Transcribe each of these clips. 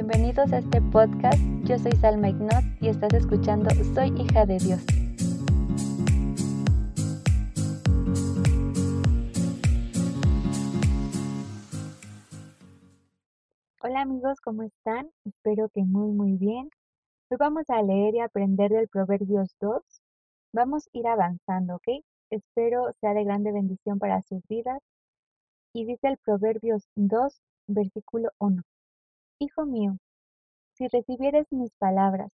Bienvenidos a este podcast. Yo soy Salma Ignot y estás escuchando Soy hija de Dios. Hola amigos, ¿cómo están? Espero que muy muy bien. Hoy vamos a leer y aprender del Proverbios 2. Vamos a ir avanzando, ¿ok? Espero sea de grande bendición para sus vidas. Y dice el Proverbios 2, versículo 1. Hijo mío, si recibieres mis palabras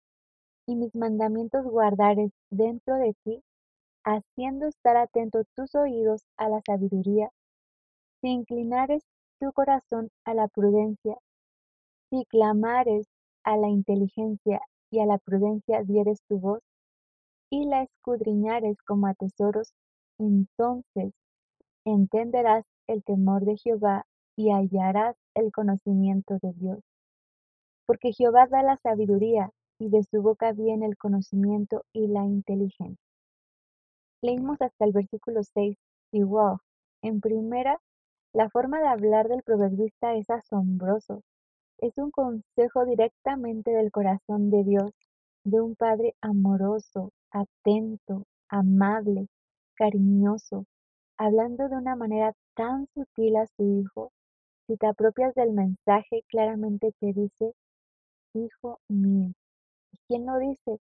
y mis mandamientos guardares dentro de ti, haciendo estar atento tus oídos a la sabiduría, si inclinares tu corazón a la prudencia, si clamares a la inteligencia y a la prudencia dieres tu voz, y la escudriñares como a tesoros, entonces entenderás el temor de Jehová y hallarás el conocimiento de Dios. Porque Jehová da la sabiduría, y de su boca viene el conocimiento y la inteligencia. Leímos hasta el versículo 6 y wow, en primera, la forma de hablar del proverbista es asombroso. Es un consejo directamente del corazón de Dios, de un Padre amoroso, atento, amable, cariñoso, hablando de una manera tan sutil a su hijo. Si te apropias del mensaje, claramente te dice, Hijo mío. ¿Y quién lo dice?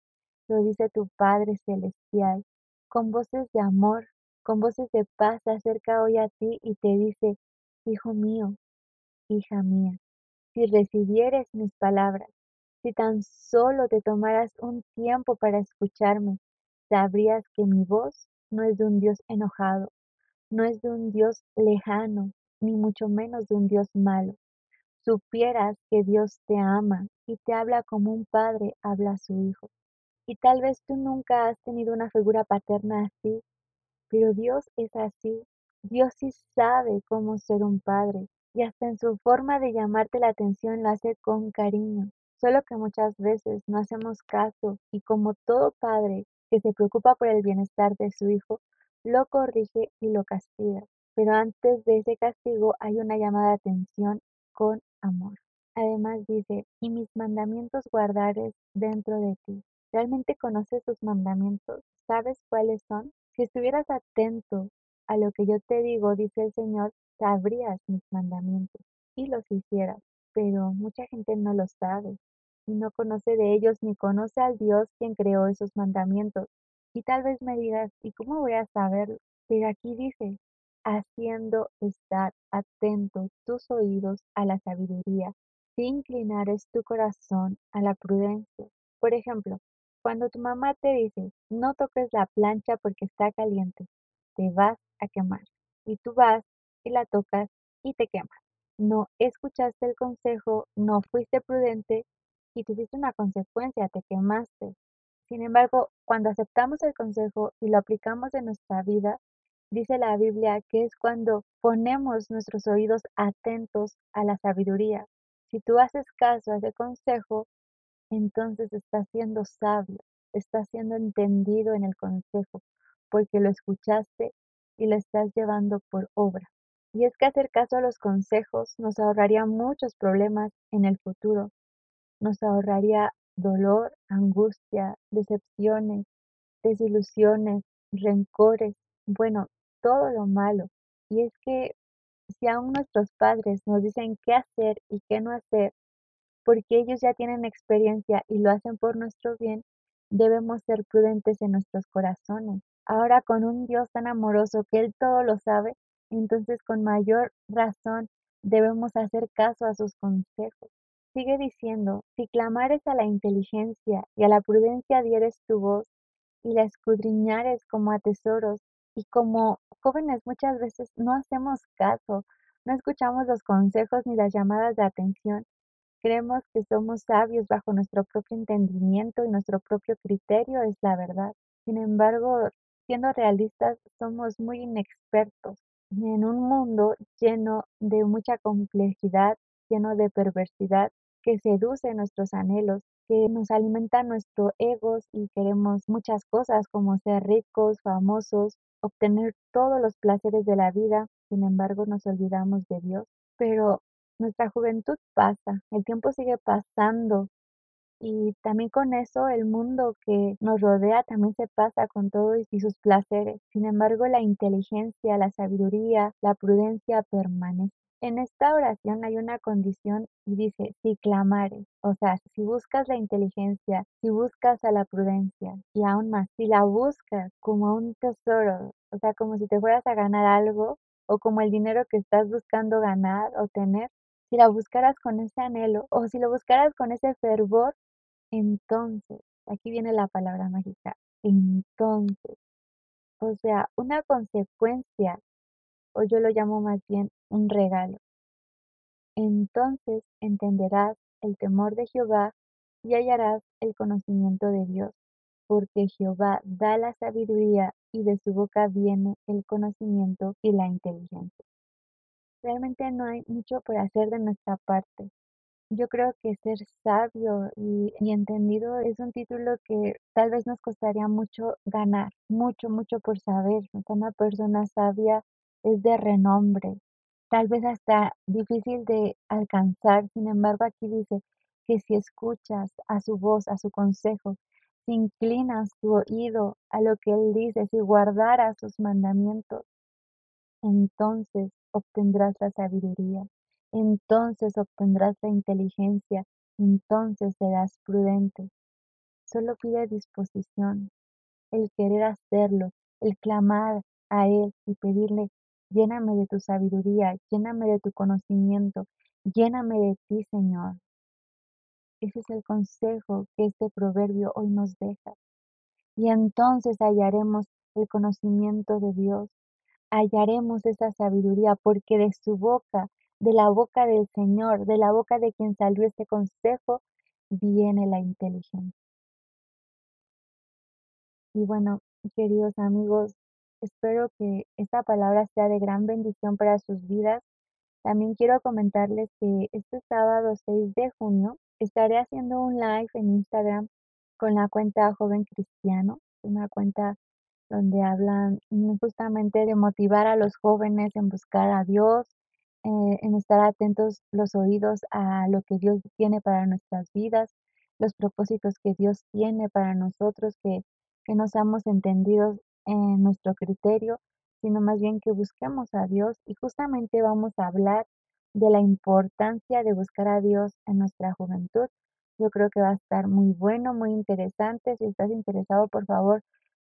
Lo dice tu Padre Celestial, con voces de amor, con voces de paz, se acerca hoy a ti y te dice, Hijo mío, hija mía, si recibieres mis palabras, si tan solo te tomaras un tiempo para escucharme, sabrías que mi voz no es de un Dios enojado, no es de un Dios lejano, ni mucho menos de un Dios malo. Supieras que Dios te ama y te habla como un padre habla a su hijo. Y tal vez tú nunca has tenido una figura paterna así, pero Dios es así. Dios sí sabe cómo ser un padre y hasta en su forma de llamarte la atención lo hace con cariño. Solo que muchas veces no hacemos caso y como todo padre que se preocupa por el bienestar de su hijo, lo corrige y lo castiga. Pero antes de ese castigo hay una llamada de atención con amor. Además dice, y mis mandamientos guardares dentro de ti. ¿Realmente conoces tus mandamientos? ¿Sabes cuáles son? Si estuvieras atento a lo que yo te digo, dice el Señor, sabrías mis mandamientos y los hicieras. Pero mucha gente no lo sabe y no conoce de ellos ni conoce al Dios quien creó esos mandamientos. Y tal vez me digas, ¿y cómo voy a saberlo? Pero aquí dice, haciendo estar atentos tus oídos a la sabiduría, si inclinares tu corazón a la prudencia. Por ejemplo, cuando tu mamá te dice, no toques la plancha porque está caliente, te vas a quemar. Y tú vas y la tocas y te quemas. No escuchaste el consejo, no fuiste prudente y tuviste una consecuencia, te quemaste. Sin embargo, cuando aceptamos el consejo y lo aplicamos en nuestra vida, dice la Biblia que es cuando ponemos nuestros oídos atentos a la sabiduría. Si tú haces caso a ese consejo, entonces estás siendo sabio, estás siendo entendido en el consejo, porque lo escuchaste y lo estás llevando por obra. Y es que hacer caso a los consejos nos ahorraría muchos problemas en el futuro, nos ahorraría dolor, angustia, decepciones, desilusiones, rencores, bueno, todo lo malo. Y es que si aún nuestros padres nos dicen qué hacer y qué no hacer, porque ellos ya tienen experiencia y lo hacen por nuestro bien, debemos ser prudentes en nuestros corazones. Ahora con un Dios tan amoroso que Él todo lo sabe, entonces con mayor razón debemos hacer caso a sus consejos. Sigue diciendo, si clamares a la inteligencia y a la prudencia dieres tu voz, y la escudriñares como a tesoros, y como jóvenes muchas veces no hacemos caso, no escuchamos los consejos ni las llamadas de atención, creemos que somos sabios bajo nuestro propio entendimiento y nuestro propio criterio es la verdad. Sin embargo, siendo realistas, somos muy inexpertos en un mundo lleno de mucha complejidad, lleno de perversidad, que seduce nuestros anhelos, que nos alimenta nuestro ego y queremos muchas cosas como ser ricos, famosos, obtener todos los placeres de la vida, sin embargo nos olvidamos de Dios. Pero nuestra juventud pasa, el tiempo sigue pasando y también con eso el mundo que nos rodea también se pasa con todo y sus placeres. Sin embargo, la inteligencia, la sabiduría, la prudencia permanece. En esta oración hay una condición y dice, si clamares, o sea, si buscas la inteligencia, si buscas a la prudencia y aún más, si la buscas como un tesoro, o sea, como si te fueras a ganar algo o como el dinero que estás buscando ganar o tener, si la buscaras con ese anhelo o si lo buscaras con ese fervor, entonces, aquí viene la palabra mágica, entonces, o sea, una consecuencia, o yo lo llamo más bien un regalo. Entonces entenderás el temor de Jehová y hallarás el conocimiento de Dios, porque Jehová da la sabiduría y de su boca viene el conocimiento y la inteligencia. Realmente no hay mucho por hacer de nuestra parte. Yo creo que ser sabio y, entendido es un título que tal vez nos costaría mucho ganar, mucho, mucho por saber. una persona sabia es de renombre, tal vez hasta difícil de alcanzar. Sin embargo, aquí dice que si escuchas a su voz, a su consejo, si inclinas tu oído a lo que Él dice, si guardaras sus mandamientos, entonces obtendrás la sabiduría, entonces obtendrás la inteligencia, entonces serás prudente. Solo pide disposición, el querer hacerlo, el clamar a Él y pedirle, lléname de tu sabiduría, lléname de tu conocimiento, lléname de ti, Señor. Ese es el consejo que este proverbio hoy nos deja. Y entonces hallaremos el conocimiento de Dios, hallaremos esa sabiduría, porque de su boca, de la boca del Señor, de la boca de quien salió este consejo, viene la inteligencia. Y bueno, queridos amigos, espero que esta palabra sea de gran bendición para sus vidas. También quiero comentarles que este sábado 6 de junio estaré haciendo un live en Instagram con la cuenta Joven Cristiano, una cuenta donde hablan justamente de motivar a los jóvenes en buscar a Dios, eh, en estar atentos los oídos a lo que Dios tiene para nuestras vidas, los propósitos que Dios tiene para nosotros, que, que no seamos entendidos en nuestro criterio, sino más bien que busquemos a Dios y justamente vamos a hablar de la importancia de buscar a Dios en nuestra juventud. Yo creo que va a estar muy bueno, muy interesante. Si estás interesado, por favor,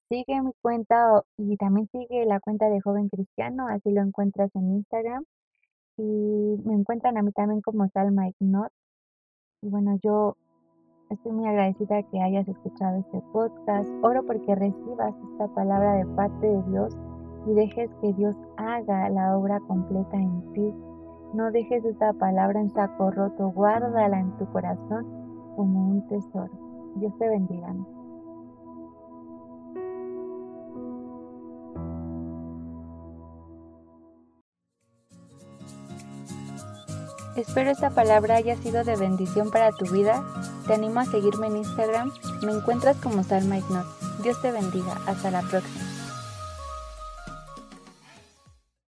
sigue mi cuenta y también sigue la cuenta de Joven Cristiano, así lo encuentras en Instagram. Y me encuentran a mí también como Salma Ignot. Y bueno, yo Estoy muy agradecida que hayas escuchado este podcast. Oro porque recibas esta palabra de parte de Dios y dejes que Dios haga la obra completa en ti. No dejes esta palabra en saco roto, guárdala en tu corazón como un tesoro. Dios te bendiga. Espero esta palabra haya sido de bendición para tu vida. Te animo a seguirme en Instagram. Me encuentras como Salma Ignot. Dios te bendiga. Hasta la próxima.